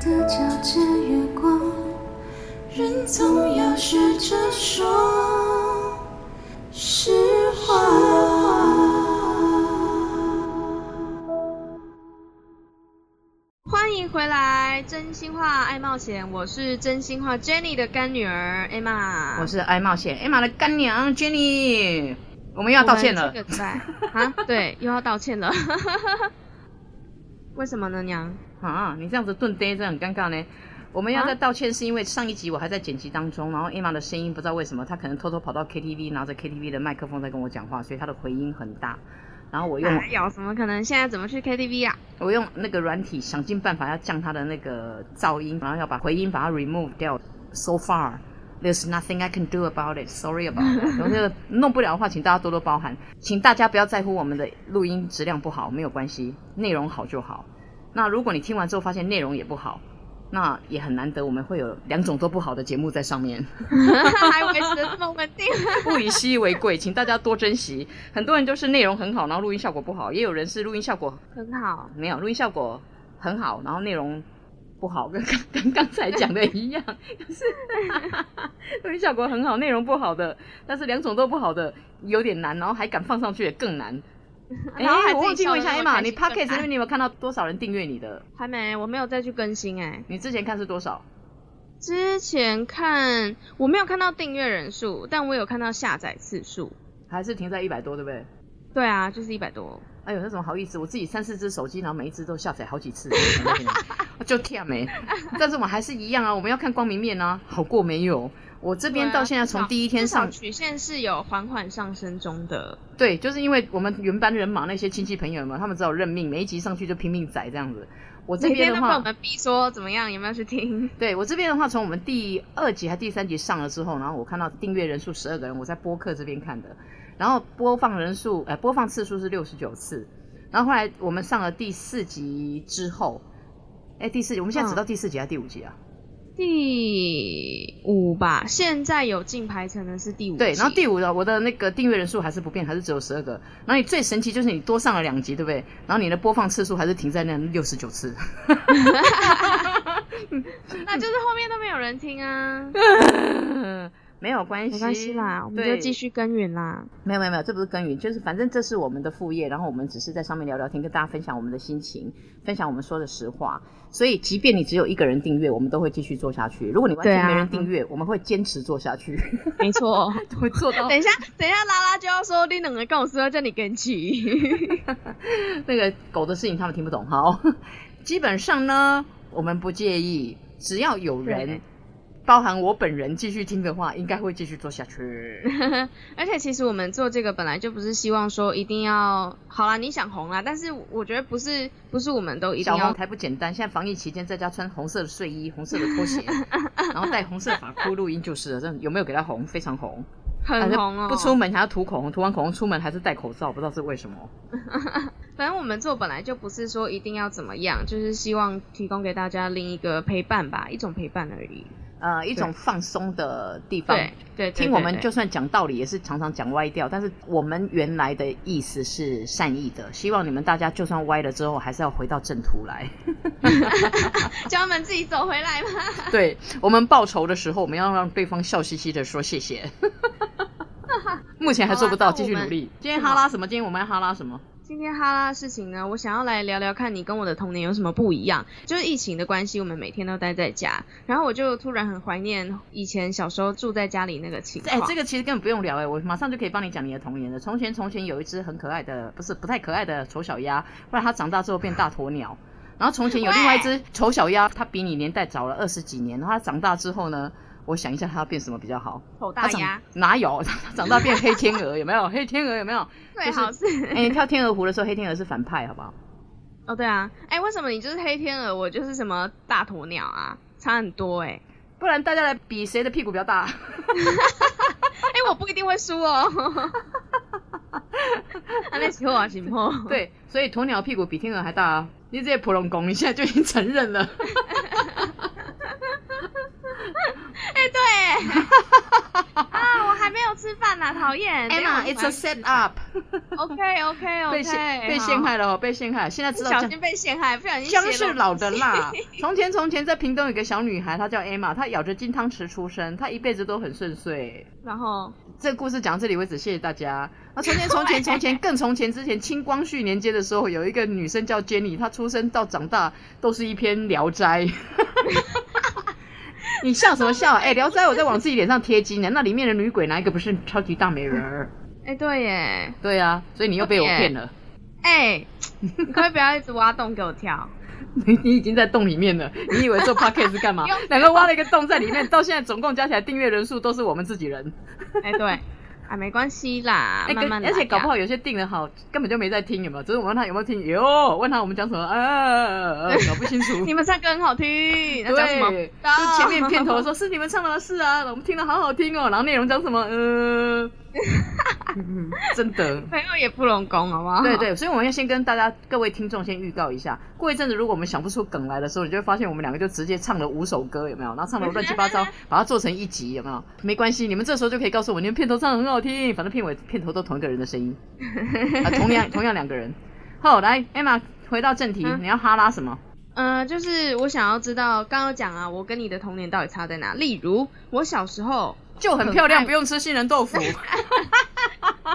的皎洁月光，人总要学着说实话。欢迎回来，真心话爱冒险，我是真心话 Jenny 的干女儿 Emma。我是爱冒险 Emma 的干娘 Jenny，我们又要道歉了。这个礼拜啊，对，又要道歉了。为什么呢，娘？啊，你这样子顿呆，这很尴尬呢。我们要在道歉，是因为上一集我还在剪辑当中，然后 Emma 的声音不知道为什么，她可能偷偷跑到 KTV，拿着 KTV 的麦克风在跟我讲话，所以她的回音很大。然后我用哪有怎么可能？现在怎么去 KTV 啊？我用那个软体想尽办法要降它的那个噪音，然后要把回音把它 remove 掉。So far, there's nothing I can do about it. Sorry about it. 然后这个弄不了的话，请大家多多包涵，请大家不要在乎我们的录音质量不好，没有关系，内容好就好。那如果你听完之后发现内容也不好，那也很难得，我们会有两种都不好的节目在上面。还维持的这么稳定？物以稀为贵，请大家多珍惜。很多人就是内容很好，然后录音效果不好；也有人是录音效果很好，没有，录音效果很好，然后内容不好，跟刚跟刚才讲的一样，就 是录音效果很好，内容不好的，但是两种都不好的有点难，然后还敢放上去也更难。哎、然后还我忘记问一下 Emma，你心更 Podcast 那难边你有没有看到多少人订阅你的？还没，我没有再去更新哎、你之前看是多少？之前看我没有看到订阅人数，但我有看到下载次数。还是停在一百多，对不对？对啊，就是一百多。哎呦，那怎么好意思？我自己三四只手机，然后每一只都下载好几次，就跳没。但是我们还是一样啊，我们要看光明面啊，好过没有？我这边到现在从第一天上至少，曲线是有缓缓上升中的。对，就是因为我们原班人马那些亲戚朋友们，他们只好认命，每一集上去就拼命宰这样子。我这边的话，我们逼说怎么样，有没有去听？对我这边的话，从我们第二集还第三集上了之后，然后我看到订阅人数十二个人，我在播客这边看的，然后播放人数，呃，播放次数是六十九次，然后后来我们上了第四集之后，哎，第四集，我们现在只到第四集还是第五集啊？第五吧，现在有进排程的是第五集。对，然后第五的我的那个订阅人数还是不变，还是只有十二个。然后你最神奇就是你多上了两集，对不对？然后你的播放次数还是停在那六十九次。那就是后面都没有人听啊。没有关系，没关系啦，我们就对继续耕耘啦。没有没有没有，这不是耕耘，就是反正这是我们的副业，然后我们只是在上面聊聊天，跟大家分享我们的心情，分享我们说的实话。所以，即便你只有一个人订阅，我们都会继续做下去。如果你完全没人订阅，我们会坚持做下去，没错。会做到等一下，等一下，拉拉就要说你两个跟我说要叫你跟去。那个狗的事情，他们听不懂。好，基本上呢，我们不介意，只要有人对，包含我本人继续听的话，应该会继续做下去。而且其实我们做这个本来就不是希望说一定要好啦，你想红啦，但是我觉得不是不是我们都一定要小红才不简单，现在防疫期间在家穿红色的睡衣、红色的拖鞋，然后戴红色发箍录音就是了。这有没有给他红？非常红，很红哦。不出门还要涂口红，涂完口红出门还是戴口罩，不知道是为什么。反正我们做本来就不是说一定要怎么样，就是希望提供给大家另一个陪伴吧，一种陪伴而已。呃，一种放松的地方。对对，对听我们就算讲道理，也是常常讲歪掉，但是我们原来的意思是善意的，希望你们大家就算歪了之后，还是要回到正途来。叫他们自己走回来嘛。对我们报仇的时候，我们要让对方笑嘻嘻的说谢谢。目前还做不到，继续努力。今天哈拉什么？今天我们要哈拉什么？今天哈拉的事情呢，我想要来聊聊看你跟我的童年有什么不一样。就是疫情的关系，我们每天都待在家，然后我就突然很怀念以前小时候住在家里那个情哎、况。这个其实根本不用聊哎、我马上就可以帮你讲你的童年了。从前从前有一只很可爱的，不是不太可爱的丑小鸭，后来它长大之后变大鸵鸟。然后从前有另外一只丑小鸭，它比你年代早了二十几年。然后它长大之后呢，我想一下它要变什么比较好？丑大鸭，哪有？它 长大变黑天鹅 有没有？黑天鹅有没有？最好是。哎、你跳天鹅湖的时候，黑天鹅是反派，好不好？哦，对啊，哎、为什么你就是黑天鹅，我就是什么大鸵鸟啊？差很多哎、不然大家来比谁的屁股比较大。哎、我不一定会输哦。啊，那是我行不？对，所以鸵鸟屁股比天鹅还大啊！你这些普龙公，你现在就已经承认了。哎、对，啊，我还没有吃饭呐，Emma 讨厌 Emma，it's a set up。OK OK OK，被陷被陷害了哦，被陷害。现在知道小心被陷害，不小心姜是老的辣。从前从前，在屏东有个小女孩，她叫 Emma，她咬着金汤匙出生，她一辈子都很顺遂。然后这个故事讲到这里为止，谢谢大家。那从前从前从前更从前之前，清光绪年间的时候，有一个女生叫 Jenny，她出生到长大都是一篇《聊斋》。你笑什么笑？哎、聊斋》我在往自己脸上贴金呢，那里面的女鬼哪一个不是超级大美人儿？哎对耶，对啊，所以你又被我骗了。哎，你可不可以不要一直挖洞给我跳？你你已经在洞里面了，你以为做 podcast 是干嘛？两个挖了一个洞在里面，到现在总共加起来订阅人数都是我们自己人。哎对，啊没关系啦，欸、慢慢来而且搞不好有些订的好，根本就没在听，有没有？只是我问他有没有听，有，问他我们讲什么，啊，搞不清楚。你们唱歌很好听，那讲什么？就前面片头说 是你们唱的吗？是啊，我们听的好好听哦。然后内容讲什么？呃，真的。朋友也不容功，好不好？对对，所以我们要先跟大家各位听众先预告一下，过一阵子如果我们想不出梗来的时候，你就会发现我们两个就直接唱了五首歌，有没有？然后唱的乱七八糟，把它做成一集，有没有？没关系，你们这时候就可以告诉我，你们片头唱的很好听，反正片尾片头都同一个人的声音，啊，同样同样两个人。好，来，Emma，回到正题，嗯你要哈拉什么？呃，就是我想要知道，刚刚讲啊，我跟你的童年到底差在哪？例如，我小时候，就很漂亮，不用吃杏仁豆腐，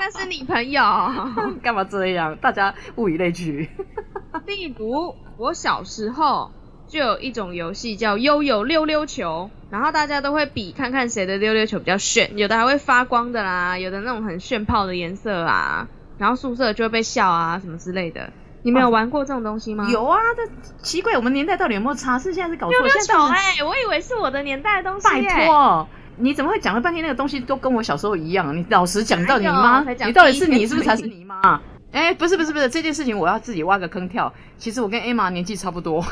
那是你朋友。干嘛这样？大家物以类聚。例如，我小时候就有一种游戏叫悠悠溜溜球，然后大家都会比看看谁的溜溜球比较炫，有的还会发光的啦，有的那种很炫炮的颜色啊，然后宿舍就会被笑啊什么之类的。你们有玩过这种东西吗？有啊，这奇怪，我们年代到底有没有差？是现在是搞错？溜溜现在到底球哎、我以为是我的年代的东西、拜欸。托，你怎么会讲了半天那个东西都跟我小时候一样？你老实讲，到底你哪妈你到底是你是不是才是你妈？哎、不是不是不是，这件事情我要自己挖个坑跳。其实我跟 Emma 年纪差不多，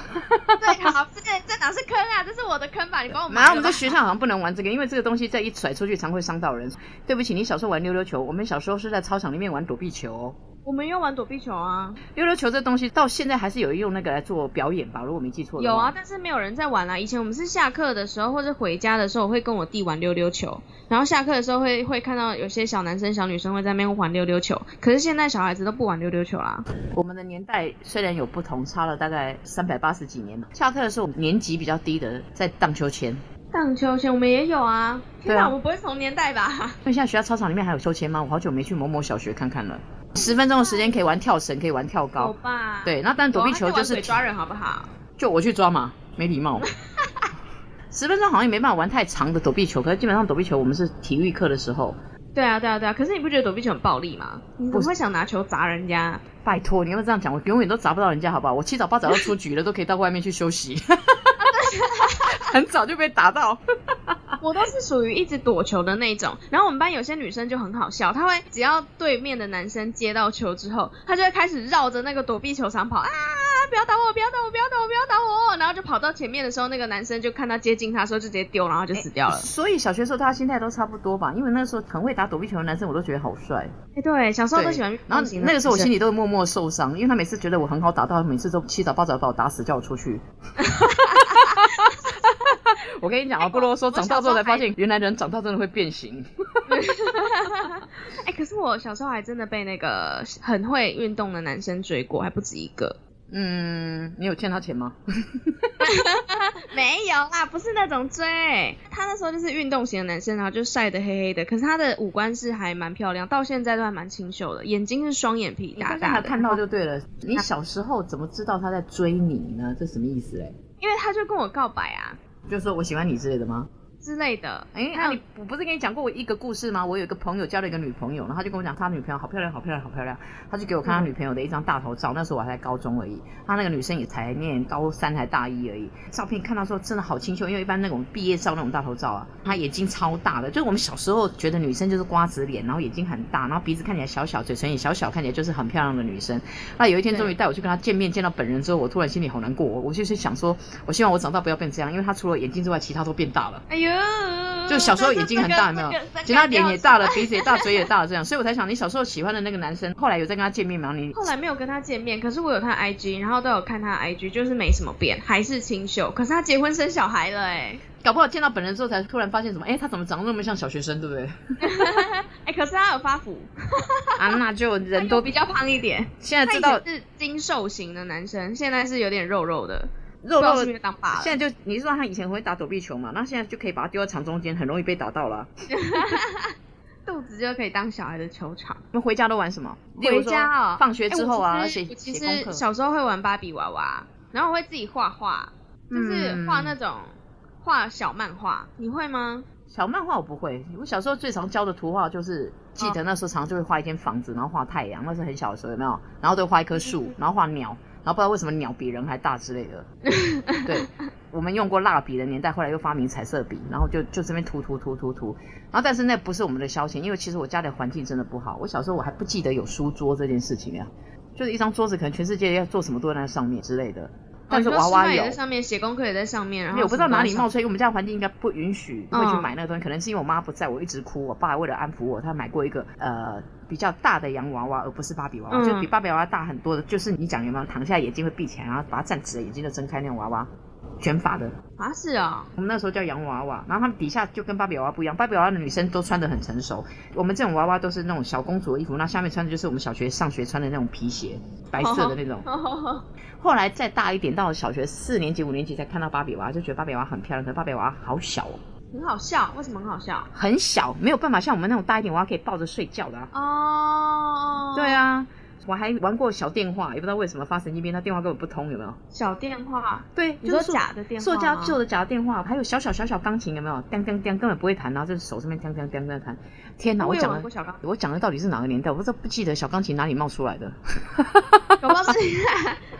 对，好，这这哪是坑啊？这是我的坑吧？你帮我埋然后我。们在学校好像不能玩这个，因为这个东西再一甩出去，常会伤到人。对不起，你小时候玩溜溜球，我们小时候是在操场里面玩躲避球哦。我们用玩躲避球啊，溜溜球这东西到现在还是有人用那个来做表演吧，如果没记错的话。有啊，但是没有人在玩啦、以前我们是下课的时候或者回家的时候，我会跟我弟玩溜溜球，然后下课的时候会会看到有些小男生小女生会在那边玩溜溜球，可是现在小孩子都不玩溜溜球啦。我们的年代虽然有不同，差了大概三百八十几年。下课的时候，年级比较低的在荡秋千，荡秋千我们也有啊，天哪，对啊我们不会同年代吧？那现在学校操场里面还有秋千吗？我好久没去某某小学看看了。十分钟的时间可以玩跳绳，可以玩跳有高。吧？对，那但躲避球就是抓人，好不好？就我去抓嘛，没礼貌。十分钟好像也没办法玩太长的躲避球，可是基本上躲避球我们是体育课的时候。对啊，对啊，对啊。可是你不觉得躲避球很暴力吗？你怎么会想拿球砸人家？拜托，你要不要这样讲？我永远都砸不到人家，好不好？我七早八早要出局了，都可以到外面去休息。很早就被打到。我都是属于一直躲球的那种。然后我们班有些女生就很好笑，她会只要对面的男生接到球之后，她就会开始绕着那个躲避球场跑啊！不要打我！不要打我！不要打我！不要打我！然后就跑到前面的时候，那个男生就看到接近他的时候就直接丢，然后就死掉了。所以小学时候大家心态都差不多吧？因为那时候很会打躲避球的男生，我都觉得好帅。哎、对，小时候都喜欢然后那个时候我心里都会默默受伤，因为他每次觉得我很好打到，每次都七早八早把我打死，叫我出去。我跟你讲啊，不啰嗦，长大之后才发现，原来人长大真的会变形。哎、可是我小时候还真的被那个很会运动的男生追过，还不止一个。嗯，你有欠他钱吗？没有啦，不是那种追。他那时候就是运动型的男生，然后就晒得黑黑的，可是他的五官是还蛮漂亮，到现在都还蛮清秀的，眼睛是双眼皮大大的。看到就对了。你小时候怎么知道他在追你呢？这什么意思嘞？因为他就跟我告白啊就是说我喜欢你之类的吗？之类的。哎、那你我不是跟你讲过我一个故事吗？我有一个朋友交了一个女朋友，然后他就跟我讲他女朋友好漂亮，好漂亮，好漂亮。他就给我看他女朋友的一张大头照，那时候我还在高中而已，他那个女生也才念高三还大一而已。照片看到说真的好清秀，因为一般那种毕业照那种大头照啊，她眼睛超大的，就是我们小时候觉得女生就是瓜子脸，然后眼睛很大，然后鼻子看起来小小，嘴唇也小小，看起来就是很漂亮的女生。那有一天终于带我去跟她见面，见到本人之后，我突然心里好难过，我就是想说，我希望我长大不要变这样，因为她除了眼睛之外，其他都变大了。哎，呦，就小时候眼睛很大，有没有其他脸也大了，鼻子也大，嘴也大了，这样，所以我才想，你小时候喜欢的那个男生，后来有再跟他见面吗？你后来没有跟他见面，可是我有他 IG，然后都有看他 IG，就是没什么变，还是清秀。可是他结婚生小孩了哎、搞不好见到本人之后，才突然发现什么？哎，他怎么长得那么像小学生，对不对？哎、可是他有发福，啊，那就人都比较胖一点。现在知道是精瘦型的男生，现在是有点肉肉的，肉肉。现在就你知道他以前会打躲避球嘛？那现在就可以把他丢在场中间，很容易被打到了。肚子就可以当小孩的球场。你们回家都玩什么？回说家哦，放学之后啊，哎写我其实写功课。小时候会玩芭比娃娃，然后我会自己画画，就是画那种画小漫画。你会吗？小漫画我不会，我小时候最常教的图画就是，记得那时候常常就会画一间房子，然后画太阳，那是很小的时候有没有？然后都会画一棵树，然后画鸟，然后不知道为什么鸟比人还大之类的。对，我们用过蜡笔的年代，后来又发明彩色笔，然后就就这边涂涂涂涂涂。然后但是那不是我们的消遣，因为其实我家里环境真的不好。我小时候我还不记得有书桌这件事情啊，就是一张桌子，可能全世界要做什么都在那上面之类的。但是娃娃也在，上面，写功课也在上面，然后我不知道哪里冒出来，因为我们家环境应该不允许会去嗯买那个东西，可能是因为我妈不在，我一直哭，我爸为了安抚我，他买过一个呃比较大的洋娃娃，而不是芭比娃娃，嗯。就比芭比娃娃大很多的，就是你讲有没有躺下来眼睛会闭起来，然后把它站直了，眼睛就睁开那种娃娃，卷发的，啊是哦，我们那时候叫洋娃娃，然后他们底下就跟芭比娃娃不一样，芭比娃娃的女生都穿得很成熟，我们这种娃娃都是那种小公主的衣服，那下面穿的就是我们小学上学穿的那种皮鞋，白色的那种。后来再大一点，到了小学四年级、五年级才看到芭比娃娃，就觉得芭比娃娃很漂亮，可是芭比娃娃好小哦，很好笑，为什么很好笑？很小，没有办法像我们那种大一点娃娃可以抱着睡觉的啊。哦，对，啊，我还玩过小电话，也不知道为什么发神经病，他电话根本不通，有没有？小电话，对，你说就是塑假的电话塑胶吗旧的假的电话，还有小小小小钢琴，有没有？当当当，根本不会弹，然后就是手这边当当当在弹。天哪，我有讲的玩过小钢我讲的到底是哪个年代？我都不记得小钢琴哪里冒出来的。搞不好是，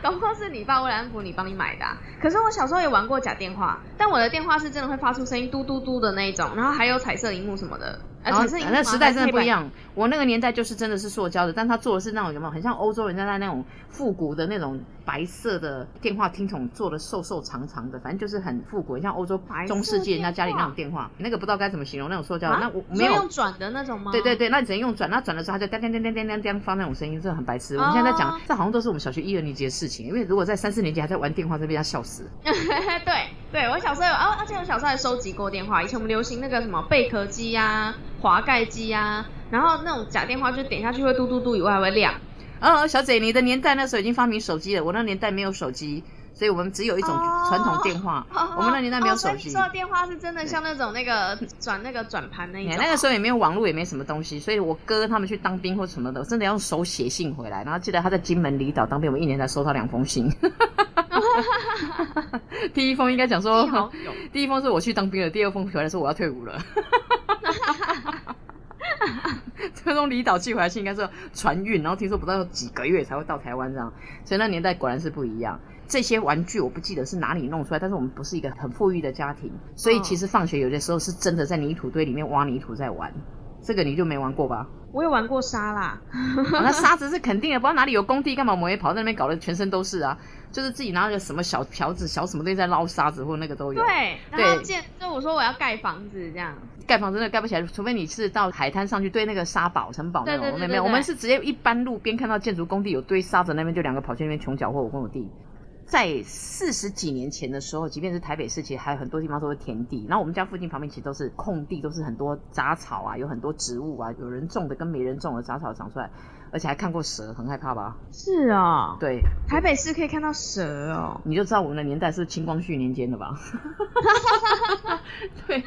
搞不好是你爸为了安抚你帮你买的啊、可是我小时候也玩过假电话，但我的电话是真的会发出声音嘟嘟嘟的那一种，然后还有彩色荧幕什么的。呃，然后彩色荧幕吗那时代真的不一。样。我那个年代就是真的是塑胶的，但他做的是那种有没有很像欧洲人家在那种复古的那种白色的电话听筒做的瘦瘦长长的，反正就是很复古，很像欧洲中世纪人家家里那种电电话，那个不知道该怎么形容那种塑胶 那我没有用转的那种吗？对对对，那你只能用转，那转的时候它就当当当当当当当发那种声音，真的很白痴。我们现在在讲哦，这好像都是我们小学一二年级的事情，因为如果在三四年级还在玩电话，这被他笑死。对对，我小时候有，哦，而且我小时候还收集过电话。以前我们流行那个什么贝壳机呀、滑盖机呀、然后那种假电话就点下去会嘟嘟嘟，以外还会亮。哦，小姐，你的年代那时候已经发明手机了，我那年代没有手机，所以我们只有一种哦传统电话。我们那年代没有手机。哦所以你说的电话是真的像那种那个转那个转盘那一种。哎那个时候也没有网络，也没什么东西，所以我哥他们去当兵或什么的，我真的要用手写信回来。然后记得他在金门离岛当兵，我们一年才收到两封信。第一封应该讲说第一封是我去当兵了，第二封回来说我要退伍了。这从离岛寄回来信应该是船运，然后听说不到几个月才会到台湾这样，所以那年代果然是不一样。这些玩具我不记得是哪里弄出来，但是我们不是一个很富裕的家庭，所以其实放学有的时候是真的在泥土堆里面挖泥土在玩。这个你就没玩过吧？我有玩过沙啦，哦那沙子是肯定的，不知道哪里有工地，干嘛我们也跑在那边搞得全身都是啊？就是自己拿个什么小瓢子、小什么东西在捞沙子，或那个都有。对，然后建就我说我要盖房子这样，盖房子的盖不起来，除非你是到海滩上去堆那个沙堡、城堡那种。对对对没有没有，我们是直接一般路边看到建筑工地有堆沙子，那边就两个跑去那边穷脚或我跟我弟。在四十几年前的时候，即便是台北市，其实还有很多地方都是田地。然后我们家附近旁边其实都是空地，都是很多杂草啊，有很多植物啊，有人种的跟没人种的杂草长出来，而且还看过蛇，很害怕吧？是哦，对，台北市可以看到蛇哦，你就知道我们的年代是清光绪年间的吧？对，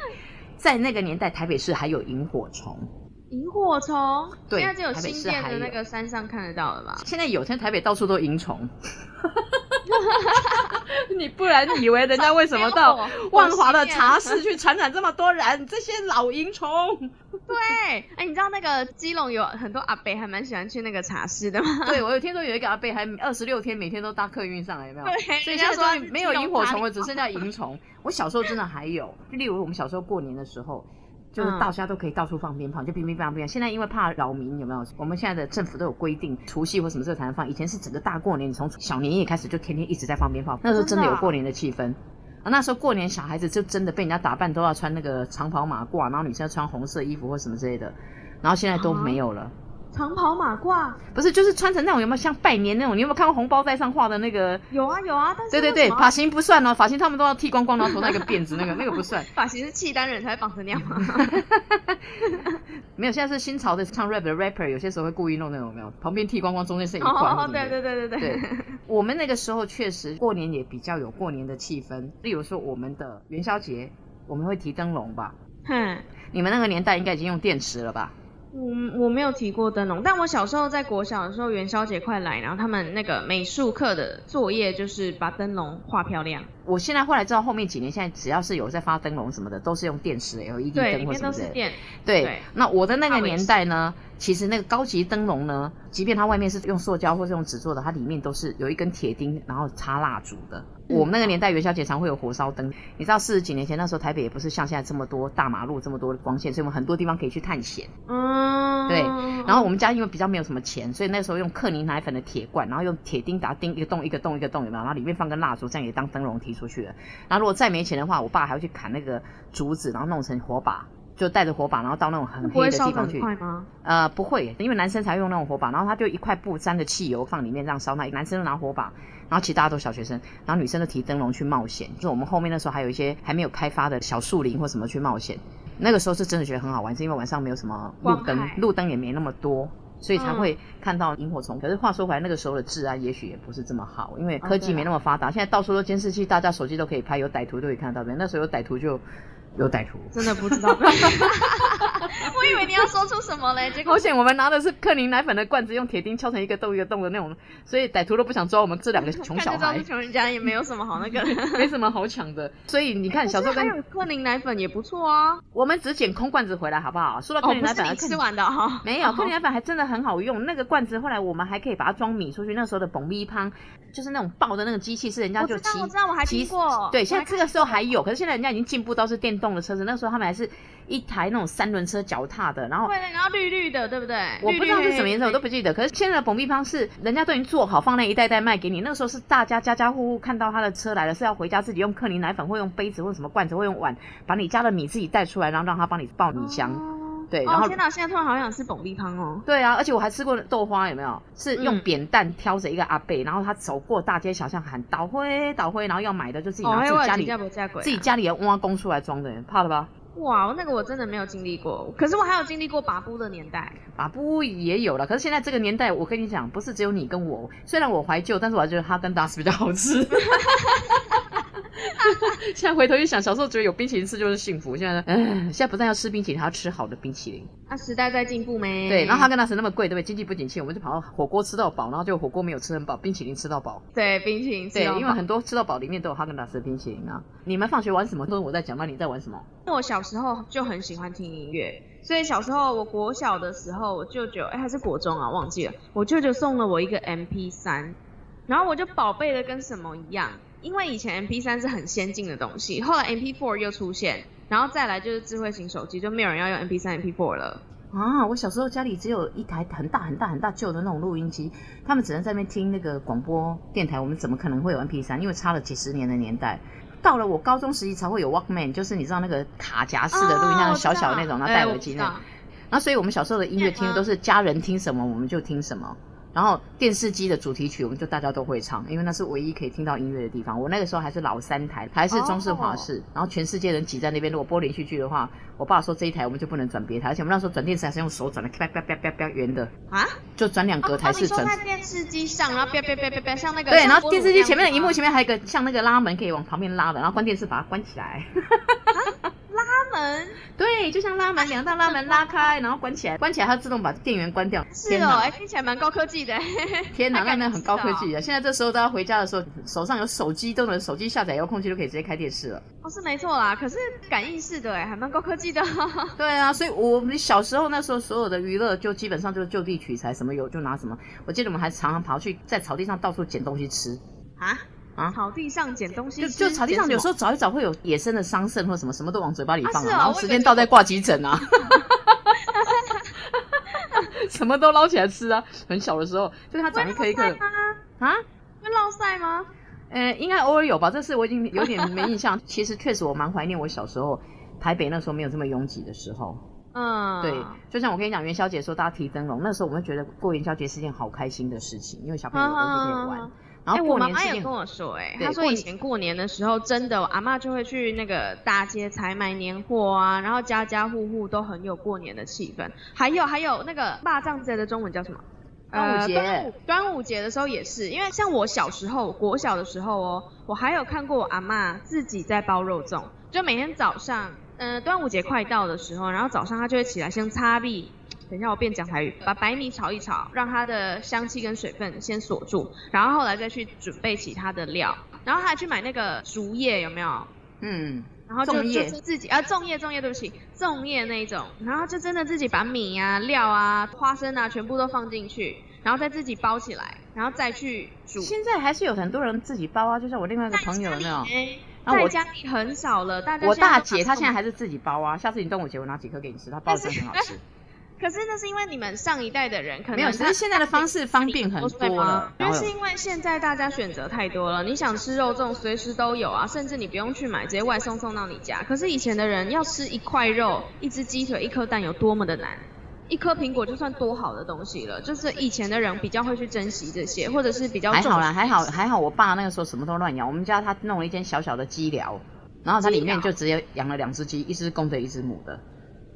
在那个年代，台北市还有萤火虫。萤火虫，对现在只有新店的那个山上看得到了吧？现在有，现在台北到处都萤虫。你不然以为人家为什么到万华的茶室去传染这么多人？这些老萤虫。对，哎，你知道那个基隆有很多阿伯还蛮喜欢去那个茶室的吗？对，我有听说有一个阿伯还二十六天每天都搭客运上来，有没有？对所以现在说没有萤火虫了，只剩下萤虫。我小时候真的还有，就例如我们小时候过年的时候。就是嗯大家都可以到处放鞭炮，就乒乒乓乓。现在因为怕扰民，有没有？我们现在的政府都有规定，除夕或什么时候才能放。以前是整个大过年，你从小年夜开始就天天一直在放鞭炮，那时候真的有过年的气氛。然啊，那时候过年小孩子就真的被人家打扮都要穿那个长袍马褂，然后女生要穿红色衣服或什么之类的，然后现在都没有了。长袍马褂不是，就是穿成那种有没有像拜年那种？你有没有看过红包袋上画的那个？有啊有啊，但是对对对，发型不算哦，发型他们都要剃光光，然后头上一个辫子，那个那个不算。发型是契丹人才会绑成那样吗？没有，现在是新潮的唱 rap 的 rapper，有些时候会故意弄那种有没有，旁边剃光光，中间剩一块或什么哦，的。对对对对对，我们那个时候确实过年也比较有过年的气氛，例如说我们的元宵节，我们会提灯笼吧？哼。你们那个年代应该已经用电池了吧？我我没有提过灯笼，但我小时候在国小的时候，元宵节快来，然后他们那个美术课的作业就是把灯笼画漂亮。我现在后来知道，后面几年现在只要是有在发灯笼什么的，都是用电池 LED，灯或什么的。对，对那我的那个年代呢，其实那个高级灯笼呢，即便它外面是用塑胶或是用纸做的，它里面都是有一根铁钉，然后插蜡烛的。我们那个年代元宵节常会有火烧灯，你知道四十几年前那时候台北也不是像现在这么多大马路这么多光线，所以我们很多地方可以去探险。嗯，对，然后我们家因为比较没有什么钱，所以那时候用克宁奶粉的铁罐，然后用铁钉打钉一个洞一个洞一个洞，有没有？然后里面放根蜡烛，这样也当灯笼提出去了。然后如果再没钱的话，我爸还会去砍那个竹子，然后弄成火把，就带着火把，然后到那种很黑的地方去。呃，不会，因为男生才会用那种火把，然后他就一块布沾着汽油放里面这样烧，那男生就拿火把，然后其实大家都小学生，然后女生就提灯笼去冒险。就是我们后面那时候还有一些还没有开发的小树林或什么去冒险，那个时候是真的觉得很好玩，是因为晚上没有什么路灯，路灯也没那么多。所以才嗯会看到萤火虫。可是话说回来，那个时候的治安也许也不是这么好，因为哦科技没那么发达。现在到处都监视器，大家手机都可以拍，有歹徒都可以看到。对，那时候有歹徒就有歹徒。真的不知道。我以为你要说出什么嘞，结果好险，我们拿的是克宁奶粉的罐子，用铁钉敲成一个洞一个洞的那种，所以歹徒都不想抓我们这两个穷小孩看就知道是，穷人家，也没有什么好那个。没什么好抢的。所以你看，小时候跟克宁奶粉也不错啊。我们只捡空罐子回来，好不好？说到克哦，宁奶粉，不是你吃完的哈。没有，克宁奶粉还真的很好用。那个罐子后来我们还可以把它装米出去。那时候的蹦咪汤，就是那种爆的那个机器，是人家我知道就骑我知道我还骑过对，现在这个时候还有，可是现在人家已经进步到是电动的车子。那时候他们还是一台那种三轮车脚踏的，然后对，然后绿绿的，对不对？我不知道是什么颜色，我都不。不记得。可是现在的蹦咪汤是人家都已经做好，放那一袋袋卖给你。那个时候是大家家家户户看到他的车来了，是要回家自己用克林奶粉，或用杯子或什么罐子，或用碗把你家的米自己带出来，然后让他帮你爆米香。对然后哦，天哪！现在突然好想吃蹦逼汤哦。对啊，而且我还吃过豆花，有没有？是用嗯扁担挑着一个阿贝，然后他走过大街小巷喊倒灰倒灰，然后要买的就自己哦，拿自己家里、自己家里的挖工出来装的，怕了吧？哇，那个我真的没有经历过，可是我还有经历过把布的年代。把布也有了，可是现在这个年代，我跟你讲，不是只有你跟我。虽然我怀旧，但是我还觉得哈根达斯比较好吃。现在回头一想，小时候觉得有冰淇淋吃就是幸福。现在，嗯，现在不但要吃冰淇淋，还要吃好的冰淇淋。那、时代在进步没？对，然后哈根达斯那么贵，对不对？经济不景气，我们就跑到火锅吃到饱，然后就火锅没有吃很饱，冰淇淋吃到饱。对冰淇淋吃对，到饱因为很多吃到饱里面都有哈根达斯的冰淇淋啊。你们放学玩什么？都是我在讲，那你在玩什么？我小时候就很喜欢听音乐，所以小时候我国小的时候，我舅舅哎还是国中啊忘记了，我舅舅送了我一个 MP 三，然后我就宝贝的跟什么一样，因为以前 MP 三是很先进的东西，后来 MP four 又出现，然后再来就是智慧型手机，就没有人要用 MP 三 MP four 了。啊，我小时候家里只有一台很大很大很大旧的那种录音机，他们只能在那边听那个广播电台，我们怎么可能会有 MP 三？因为差了几十年的年代。到了我高中时期才会有 Walkman，就是你知道那个卡夹式的录音，那种小小的那种，然后戴耳机那种。然后所以我们小时候的音乐听的都是家人听什么我们就听什么。然后电视机的主题曲，我们就大家都会唱，因为那是唯一可以听到音乐的地方。我那个时候还是老三台，还是中式华视，然后全世界人挤在那边。如果播连续剧的话，我爸说这一台我们就不能转别台，而且我们那时候转电视还是用手转的，啪啪啪啪啪圆的，啊，就转两格台式转。哦、你说在电视机上，然后啪啪啪啪啪，像那个对，然后电视机前面的荧幕前前面还有一个像那个拉门可以往旁边拉的，然后关电视把它关起来。拉门，对，就像拉门，两道拉门拉开，然后关起来，关起来它自动把电源关掉。是哦，哎，听起来蛮高科技的。天哪，那那很高科技啊！的。现在这时候大家回家的时候，手上有手机，都能手机下载遥控器，就可以直接开电视了。哦，是没错啦，可是感应式的哎，还蛮高科技的。对啊，所以我们小时候那时候所有的娱乐就基本上就是就地取材，什么有就拿什么。我记得我们还常常跑去在草地上到处捡东西吃。啊啊草地上捡东西就吃，就草地上有时候候找一找会有野生的桑葚或什么，什么都往嘴巴里放啊然后时间到再挂急诊啊。什么都捞起来吃啊！很小的时候，就是它长一颗一颗？啊，会落晒吗？呃，应该偶尔有吧，这次我已经有点没印象。其实确实我蛮怀念我小时候台北那时候没有这么拥挤的时候。嗯，对，就像我跟你讲，元宵节时候大家提灯笼，那时候我们觉得过元宵节是件好开心的事情，因为小朋友有东西可以玩。我妈妈过年是件有跟我说、哎，她说以前过年的时候，真的，我阿妈就会去那个大街采买年货啊，然后家家户户都很有过年的气氛。还有还有那个霸藏节的中文叫什么？端午节呃、端午端午节的时候也是，因为像我小时候，国小的时候哦，我还有看过我阿妈自己在包肉粽，就每天早上，呃，端午节快到的时候，然后早上她就会起来先擦壁。等一下，我变讲台语，把白米炒一炒，让它的香气跟水分先锁住，然后后来再去准备其他的料，然后还去买那个竹叶，有没有？嗯，然后就就是自己啊粽叶粽叶对不起粽叶那一种，然后就真的自己把米啊料啊花生啊全部都放进去，然后再自己包起来，然后再去煮。现在还是有很多人自己包啊，就像我另外一个朋友有没有？哎然后我在家里很少了，大家我大姐她粽现在还是自己包啊，下次你端午节我拿几颗给你吃，她包的真的很好吃。可是那是因为你们上一代的人可能没有，只他是现在的方式方便很多了。然后因为是因为现在大家选择太多了，你想吃肉粽随时都有啊，甚至你不用去买，直接外送送到你家。可是以前的人要吃一块肉、一只鸡腿、一颗蛋有多么的难，一颗苹果就算多好的东西了。就是以前的人比较会去珍惜这些，或者是比较还好啦，还好还好，我爸那个时候什么都乱养。我们家他弄了一间小小的鸡寮，然后它里面就直接养了两只鸡，一只公的，一只母的。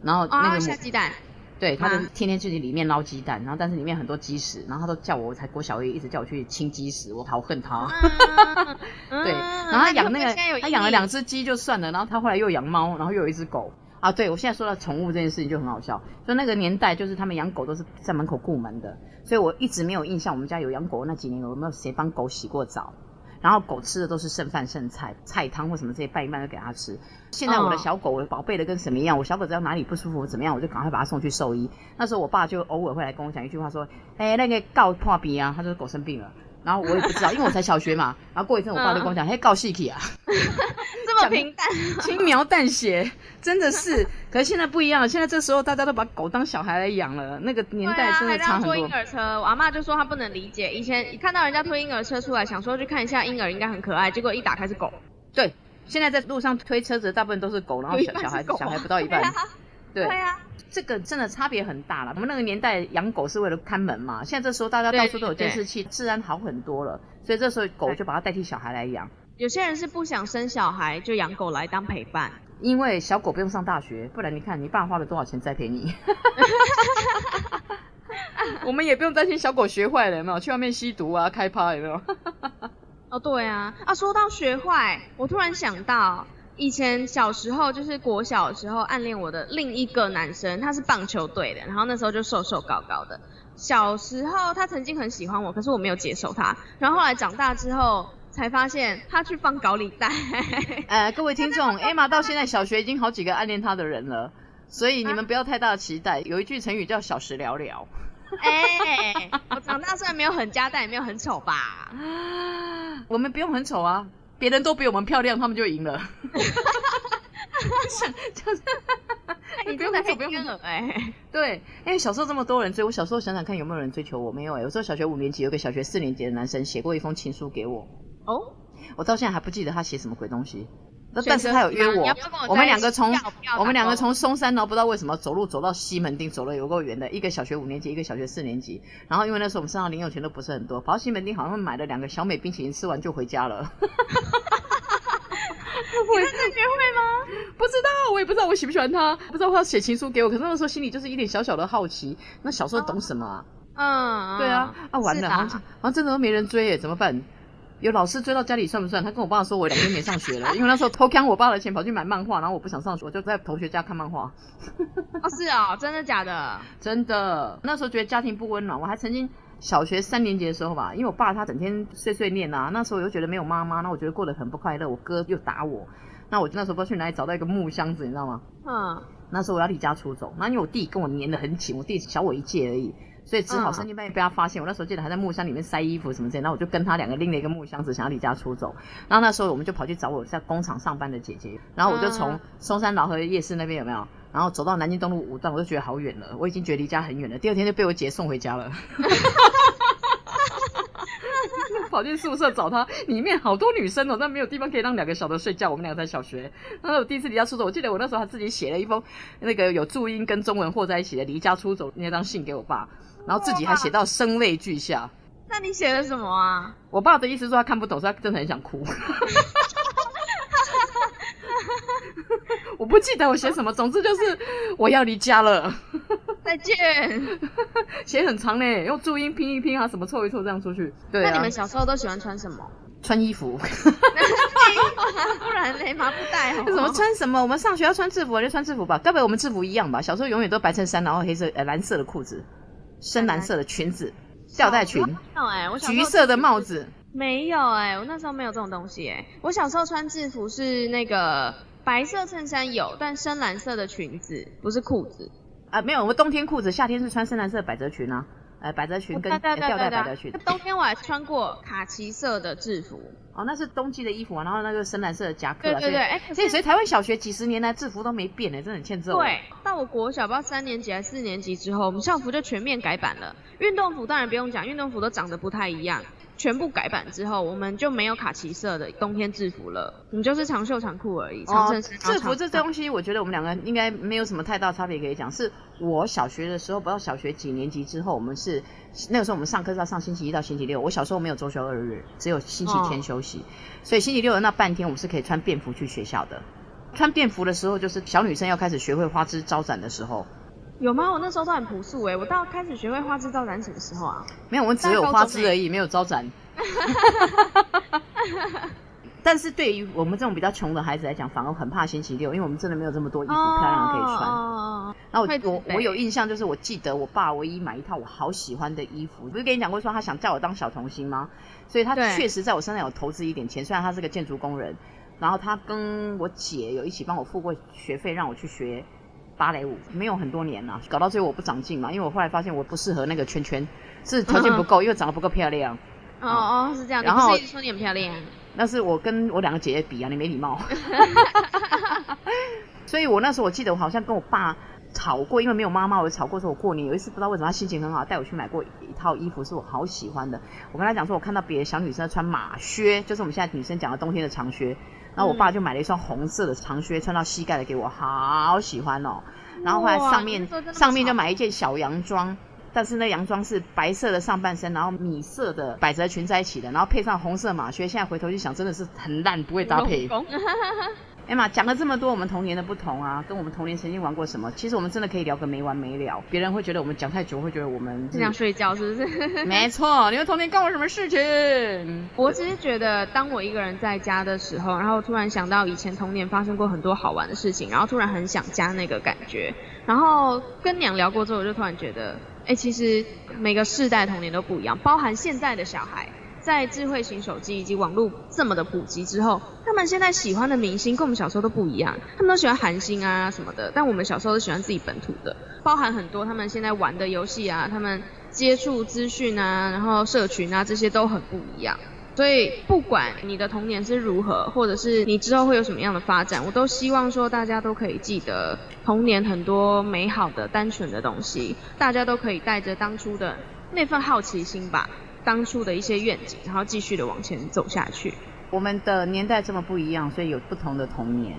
然后那啊个母，下鸡蛋，对，他就吗天天去里面捞鸡蛋，然后但是里面很多鸡屎，然后他都叫我，我才郭小一一直叫我去清鸡屎，我好恨他。嗯对，嗯然后他养那个他养了两只鸡就算了，然后他后来又养猫，然后又有一只狗。啊，对，我现在说到宠物这件事情就很好笑，就那个年代，就是他们养狗都是在门口顾门的，所以我一直没有印象，我们家有养狗那几年有没有谁帮狗洗过澡，然后狗吃的都是剩饭剩菜、菜汤或什么这些拌一拌就给它吃。现在我的哦小狗，我宝贝的跟什么一样，我小狗只要哪里不舒服怎么样，我就赶快把它送去兽医。那时候我爸就偶尔会来跟我讲一句话说，哎、那个告破鼻啊，他说狗生病了。然后我也不知道，因为我才小学嘛。然后过一阵，我爸就跟我讲：“嘿，告细体啊，这么平淡，轻描淡写，真的是。可是现在不一样了，现在这时候大家都把狗当小孩来养了，那个年代真的差很多啊还让推婴。儿车，我阿妈就说她不能理解，以前看到人家推婴儿车出来，想说去看一下婴儿应该很可爱，结果一打开是狗，对，现在在路上推车子，大部分都是狗，然后小 小孩小孩不到一半对。啊这个真的差别很大了。我们那个年代养狗是为了看门嘛，现在这时候大家到处都有对监视器，治安好很多了，所以这时候狗就把它代替小孩来养。有些人是不想生小孩，就养狗来当陪伴。因为小狗不用上大学，不然你看你爸花了多少钱栽培你。我们也不用担心小狗学坏了，有没有？去外面吸毒啊、开趴有没有？哦，对啊，啊，说到学坏，我突然想到，以前小时候就是国小的时候暗恋我的另一个男生，他是棒球队的，然后那时候就瘦瘦高高的。小时候他曾经很喜欢我，可是我没有接受他。然后后来长大之后才发现他去放高利贷。呃，各位听众，Emma 到现在小学已经好几个暗恋他的人了，所以你们不要太大的期待。有一句成语叫“小时了了哎、我长大虽然没有很家但也没有很丑吧？”，我们不用很丑啊，别人都比我们漂亮，他们就赢了。想 就是。你不用真的黑很丑不用天鹅哎、对，因为小时候这么多人追，我小时候想想看有没有人追求我，没有哎、有时候小学五年级有个小学四年级的男生写过一封情书给我，哦，我到现在还不记得他写什么鬼东西。那但是他有约我我，我们两个从我们两个从松山，然后不知道为什么走路走到西门町，走了有够远的，一个小学五年级，一个小学四年级。然后因为那时候我们身上零用钱都不是很多，跑到西门町好像买了两个小美冰淇淋，吃完就回家了。你认真约会吗？不知道，我也不知道我喜不喜欢他，不知道他要写情书给我，可是那个时候心里就是一点小小的好奇。那小时候懂什么啊？嗯，对啊，啊完了，好像真的都没人追耶，怎么办？有老师追到家里算不算？他跟我爸说，我两天没上学了，因为那时候偷看我爸的钱跑去买漫画，然后我不想上学，我就在同学家看漫画。哦是哦，真的假的？真的，那时候觉得家庭不温暖，我还曾经小学三年级的时候吧，因为我爸他整天碎碎念啊，那时候我又觉得没有妈妈，那我觉得过得很不快乐，我哥又打我，那我那时候不知道去哪里找到一个木箱子，你知道吗？嗯，那时候我要离家出走，那因为我弟跟我黏得很紧，我弟小我一届而已，所以只好嗯深更半夜被他发现。我那时候记得还在木箱里面塞衣服什么之类的，然后我就跟他两个拎了一个木箱子，想要离家出走。然后那时候我们就跑去找我在工厂上班的姐姐，然后我就从嗯松山老河夜市那边有没有？然后走到南京东路五段，我就觉得好远了，我已经觉得离家很远了。第二天就被我姐送回家了。跑进宿舍找她，里面好多女生哦，但没有地方可以让两个小的睡觉。我们两个在小学，然后我第一次离家出走，我记得我那时候还自己写了一封那个有注音跟中文和在一起的离家出走那张信给我爸，然后自己还写到声泪俱下。那你写了什么啊？我爸的意思说他看不懂，所以他真的很想哭。我不记得我写什么，总之就是我要离家了，再见。写很长嘞，用注音拼一拼啊，什么凑一凑这样出去。对啊。那你们小时候都喜欢穿什么？穿衣服。不然嘞，麻布袋哦。什么穿什么？我们上学要穿制服，就穿制服吧。该不会我们制服一样吧？小时候永远都白衬衫，然后黑色呃蓝色的裤子，深蓝色的裙子，吊带裙。没有哎，我橘色的帽子。没有哎，我那时候没有这种东西哎。我小时候穿制服是那个白色衬衫有，但深蓝色的裙子不是裤子。啊，没有，我们冬天裤子，夏天是穿深蓝色百褶裙啊。呃，百褶裙跟吊带百褶裙。冬天我还穿过卡其色的制服。哦，那是冬季的衣服啊，然后那个深蓝色的夹克。对对对，哎，所以所以台湾小学几十年来制服都没变呢，真的很欠揍。对，到我国小不知道三年级还是四年级之后，我们校服就全面改版了。运动服当然不用讲，运动服都长得不太一样。全部改版之后，我们就没有卡其色的冬天制服了，我们就是长袖长裤而已。哦，制服这东西，我觉得我们两个应该没有什么太大差别可以讲。是我小学的时候，不知道小学几年级之后，我们是那个时候我们上课是要上星期一到星期六。我小时候没有周休二日，只有星期天休息，所以星期六的那半天我们是可以穿便服去学校的。穿便服的时候，就是小女生要开始学会花枝招展的时候。有吗？我那时候都很朴素哎，我到开始学会花枝招展什么时候啊？没有，我们只有花枝而已，没有招展。但是对于我们这种比较穷的孩子来讲，反而很怕星期六，因为我们真的没有这么多衣服漂亮可以穿。那我我我有印象，就是我记得我爸唯一买一套我好喜欢的衣服，不是跟你讲过说他想叫我当小童星吗？所以他确实在我身上有投资一点钱，虽然他是个建筑工人，然后他跟我姐有一起帮我付过学费，让我去学。芭蕾舞没有很多年了，搞到最后我不长进嘛，因为我后来发现我不适合那个圈圈，是条件不够，因为长得不够漂亮。哦哦，是这样。然后说你很漂亮，那是我跟我两个姐姐比啊，你没礼貌。所以我那时候我记得我好像跟我爸吵过，因为没有妈妈，我吵过说我过年有一次不知道为什么他心情很好，带我去买过一套衣服，是我好喜欢的。我跟他讲说，我看到别的小女生穿马靴，就是我们现在女生讲的冬天的长靴。然后我爸就买了一双红色的长靴，穿到膝盖的给我，好喜欢哦。然后后来上面上面就买一件小洋装，但是那洋装是白色的上半身，然后米色的百褶裙在一起的，然后配上红色马靴。现在回头就想，真的是很烂，不会搭配。哎妈，讲了这么多我们童年的不同啊，跟我们童年曾经玩过什么，其实我们真的可以聊个没完没了。别人会觉得我们讲太久，会觉得我们只想睡觉，是不是？没错，你们童年干过什么事情？我只是觉得，当我一个人在家的时候，然后突然想到以前童年发生过很多好玩的事情，然后突然很想家那个感觉。然后跟娘聊过之后，我就突然觉得，哎，其实每个世代童年都不一样，包含现在的小孩。在智慧型手机以及网络这么的普及之后，他们现在喜欢的明星跟我们小时候都不一样。他们都喜欢韩星啊什么的，但我们小时候都喜欢自己本土的，包含很多他们现在玩的游戏啊，他们接触资讯啊，然后社群啊这些都很不一样。所以不管你的童年是如何，或者是你之后会有什么样的发展，我都希望说大家都可以记得童年很多美好的、单纯的东西，大家都可以带着当初的那份好奇心吧。当初的一些愿景，然后继续的往前走下去。我们的年代这么不一样，所以有不同的童年。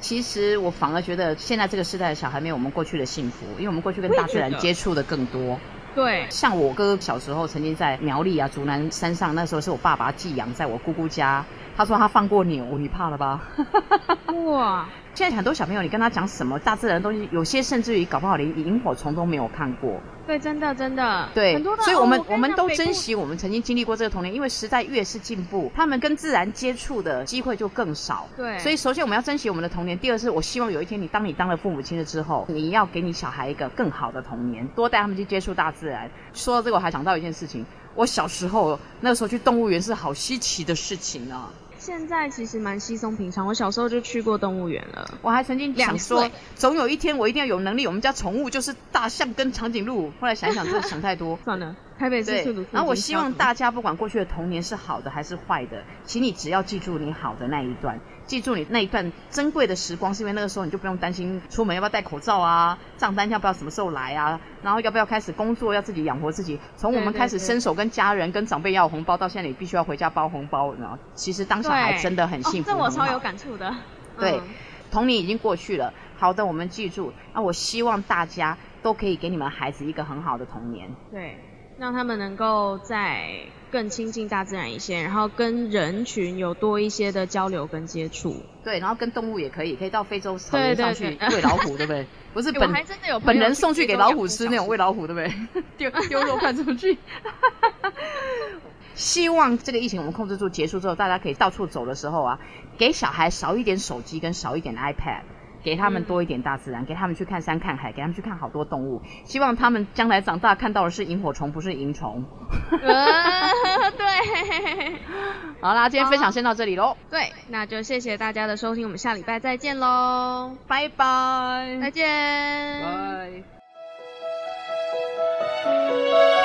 其实我反而觉得现在这个时代的小孩没有我们过去的幸福，因为我们过去跟大自然接触的更多。对，像我哥小时候曾经在苗栗啊竹南山上，那时候是我爸爸寄养在我姑姑家。他说他放过牛，你怕了吧？哇！现在很多小朋友，你跟他讲什么大自然的东西，有些甚至于搞不好连萤火虫都没有看过。对，真的真的。对，所以我们我们都珍惜我们曾经经历过这个童年，因为时代越是进步，他们跟自然接触的机会就更少。对。所以首先我们要珍惜我们的童年，第二是我希望有一天你当你当了父母亲了之后，你要给你小孩一个更好的童年，多带他们去接触大自然。说到这个，我还想到一件事情，我小时候那时候去动物园是好稀奇的事情呢。现在其实蛮稀松平常，我小时候就去过动物园了。我还曾经想说，总有一天我一定要有能力，我们家宠物就是大象跟长颈鹿。后来想想，真的想太多，算了。台北市对。然后我希望大家不管过去的童年是好的还是坏的，请你只要记住你好的那一段，记住你那一段珍贵的时光，是因为那个时候你就不用担心出门要不要戴口罩啊，账单要不要什么时候来啊，然后要不要开始工作，要自己养活自己。从我们开始伸手跟家人、跟长辈要红包，到现在你必须要回家包红包，然后其实当小孩真的很幸福，哦，这我超有感触的。对嗯童年已经过去了，好的，我们记住。那我希望大家都可以给你们孩子一个很好的童年。对，让他们能够在更亲近大自然一些，然后跟人群有多一些的交流跟接触。对，然后跟动物也可以，可以到非洲草原上去喂老虎，对不对？不是本还真的有本人送去给老虎吃那种喂老虎，对不对？丢丢肉块出去。希望这个疫情我们控制住，结束之后，大家可以到处走的时候啊，给小孩少一点手机跟少一点 iPad，给他们多一点大自然给他们去看山看海给他们去看好多动物。希望他们将来长大看到的是萤火虫不是萤虫。对。好啦今天分享先到这里喽对那就谢谢大家的收听我们下礼拜再见喽拜拜。再见。拜。